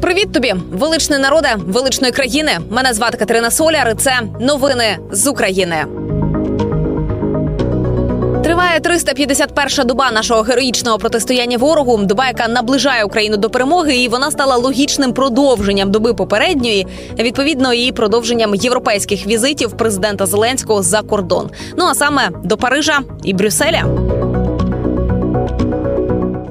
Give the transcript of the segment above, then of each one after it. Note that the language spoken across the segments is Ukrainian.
Привіт тобі, величний народе, величної країни. Мене звати Катерина Соляр. і Це новини з України. Триває 351-ша доба нашого героїчного протистояння ворогу. Доба, яка наближає Україну до перемоги, і вона стала логічним продовженням доби попередньої, відповідно, і продовженням європейських візитів президента Зеленського за кордон. Ну а саме до Парижа і Брюсселя.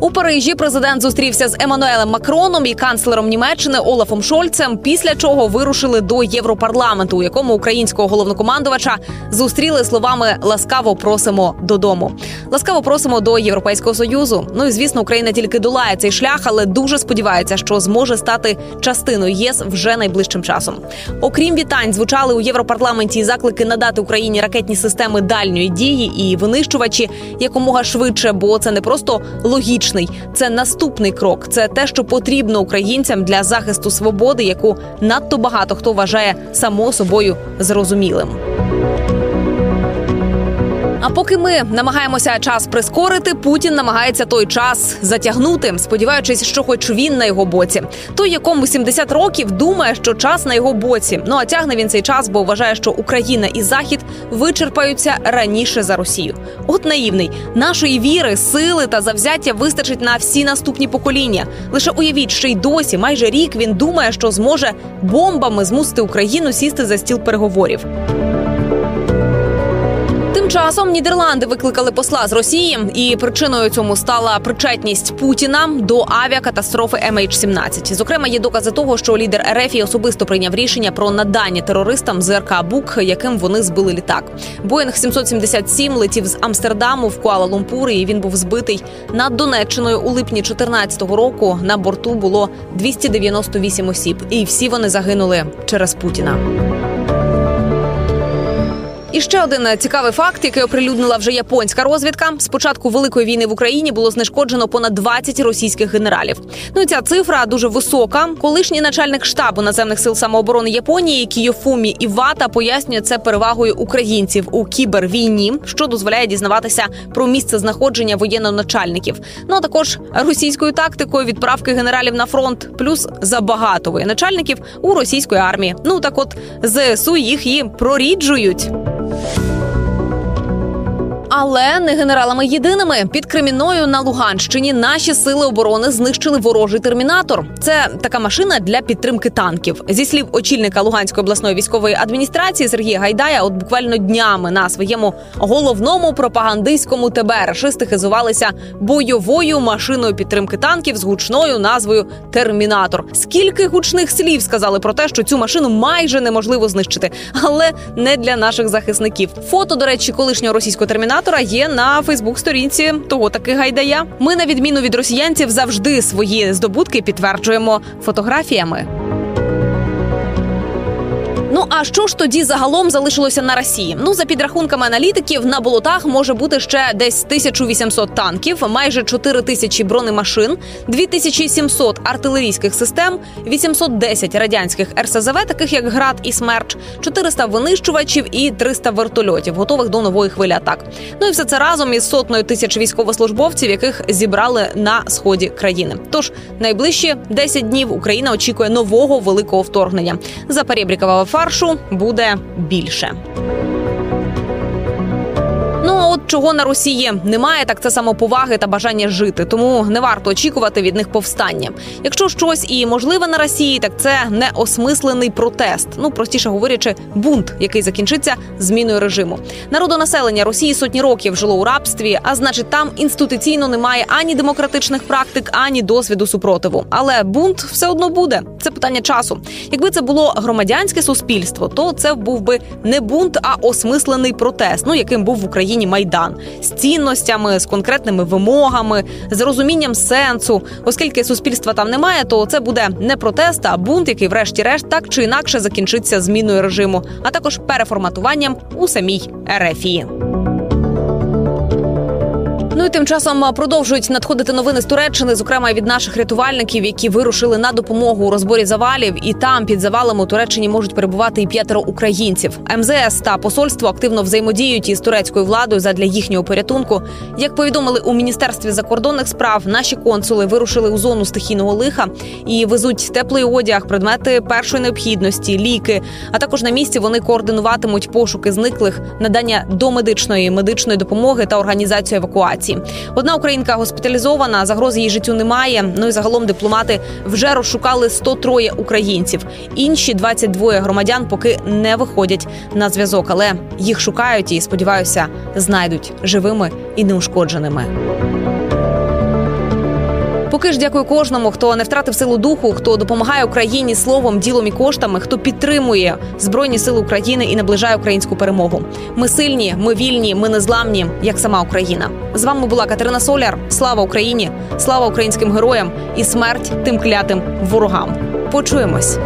У Парижі президент зустрівся з Еммануелем Макроном і канцлером Німеччини Олафом Шольцем. Після чого вирушили до Європарламенту, у якому українського головнокомандувача зустріли словами Ласкаво просимо додому. Ласкаво просимо до Європейського союзу. Ну і звісно, Україна тільки долає цей шлях, але дуже сподівається, що зможе стати частиною ЄС вже найближчим часом. Окрім вітань, звучали у Європарламенті заклики надати Україні ракетні системи дальньої дії і винищувачі якомога швидше, бо це не просто логічно логічний. Це наступний крок. Це те, що потрібно українцям для захисту свободи, яку надто багато хто вважає само собою зрозумілим. А поки ми намагаємося час прискорити, Путін намагається той час затягнути, сподіваючись, що, хоч він на його боці, той, якому 70 років, думає, що час на його боці. Ну а тягне він цей час, бо вважає, що Україна і Захід вичерпаються раніше за Росію. От наївний нашої віри, сили та завзяття вистачить на всі наступні покоління. Лише уявіть, що й досі, майже рік він думає, що зможе бомбами змусити Україну сісти за стіл переговорів. Часом Нідерланди викликали посла з Росії, і причиною цьому стала причетність Путіна до авіакатастрофи MH17. Зокрема, є докази того, що лідер РФ особисто прийняв рішення про надання терористам ЗРК Бук, яким вони збили літак. Боїнг 777 летів з Амстердаму в Куала-Лумпур, і Він був збитий над Донеччиною у липні 2014 року. На борту було 298 осіб, і всі вони загинули через Путіна. І ще один цікавий факт, який оприлюднила вже японська розвідка. З початку великої війни в Україні було знешкоджено понад 20 російських генералів. Ну ця цифра дуже висока. Колишній начальник штабу наземних сил самооборони Японії Кіофумі Івата пояснює це перевагою українців у кібервійні, що дозволяє дізнаватися про місце знаходження воєнноначальників. Ну а також російською тактикою відправки генералів на фронт, плюс забагато воєначальників у російської армії. Ну так, от зсу їх і проріджують. Але не генералами єдиними під Креміною на Луганщині наші сили оборони знищили ворожий термінатор. Це така машина для підтримки танків. Зі слів очільника Луганської обласної військової адміністрації Сергія Гайдая, от буквально днями на своєму головному пропагандистському ТБ рашисти хизувалися бойовою машиною підтримки танків з гучною назвою Термінатор. Скільки гучних слів сказали про те, що цю машину майже неможливо знищити, але не для наших захисників. Фото, до речі, колишнього російського термінатора диктатора є на Фейсбук-сторінці того таки гайдая. Ми, на відміну від росіянців, завжди свої здобутки підтверджуємо фотографіями. Ну а що ж тоді загалом залишилося на Росії? Ну за підрахунками аналітиків на болотах може бути ще десь 1800 танків, майже 4 тисячі бронемашин, 2700 артилерійських систем, 810 радянських РСЗВ, таких як град і смерч, 400 винищувачів і 300 вертольотів, готових до нової хвилі атак. Ну і все це разом із сотнею тисяч військовослужбовців, яких зібрали на сході країни. Тож найближчі 10 днів Україна очікує нового великого вторгнення. За Перебрікова фар фаршу буде більше. От чого на Росії немає, так це самоповаги та бажання жити. Тому не варто очікувати від них повстання. Якщо щось і можливе на Росії, так це не осмислений протест. Ну простіше говорячи, бунт, який закінчиться зміною режиму. Народонаселення Росії сотні років жило у рабстві, а значить, там інституційно немає ані демократичних практик, ані досвіду супротиву. Але бунт все одно буде. Це питання часу. Якби це було громадянське суспільство, то це був би не бунт, а осмислений протест. Ну яким був в Україні. Україні майдан з цінностями, з конкретними вимогами, з розумінням сенсу. Оскільки суспільства там немає, то це буде не протест, а бунт, який, врешті-решт, так чи інакше закінчиться зміною режиму, а також переформатуванням у самій Ерефії. Ну і тим часом продовжують надходити новини з Туреччини, зокрема від наших рятувальників, які вирушили на допомогу у розборі завалів. І там під завалами у Туреччині можуть перебувати і п'ятеро українців. МЗС та посольство активно взаємодіють із турецькою владою задля їхнього порятунку. Як повідомили у міністерстві закордонних справ, наші консули вирушили у зону стихійного лиха і везуть теплий одяг, предмети першої необхідності, ліки. А також на місці вони координуватимуть пошуки зниклих, надання домедичної медичної допомоги та організацію евакуації. Одна українка госпіталізована, загрози її життю немає. Ну і загалом дипломати вже розшукали 103 українців. Інші 22 громадян поки не виходять на зв'язок, але їх шукають і сподіваюся, знайдуть живими і неушкодженими. Поки ж дякую кожному, хто не втратив силу духу, хто допомагає Україні словом, ділом і коштами, хто підтримує збройні сили України і наближає українську перемогу. Ми сильні, ми вільні, ми незламні, як сама Україна. З вами була Катерина Соляр. Слава Україні! Слава українським героям і смерть тим клятим ворогам. Почуємось.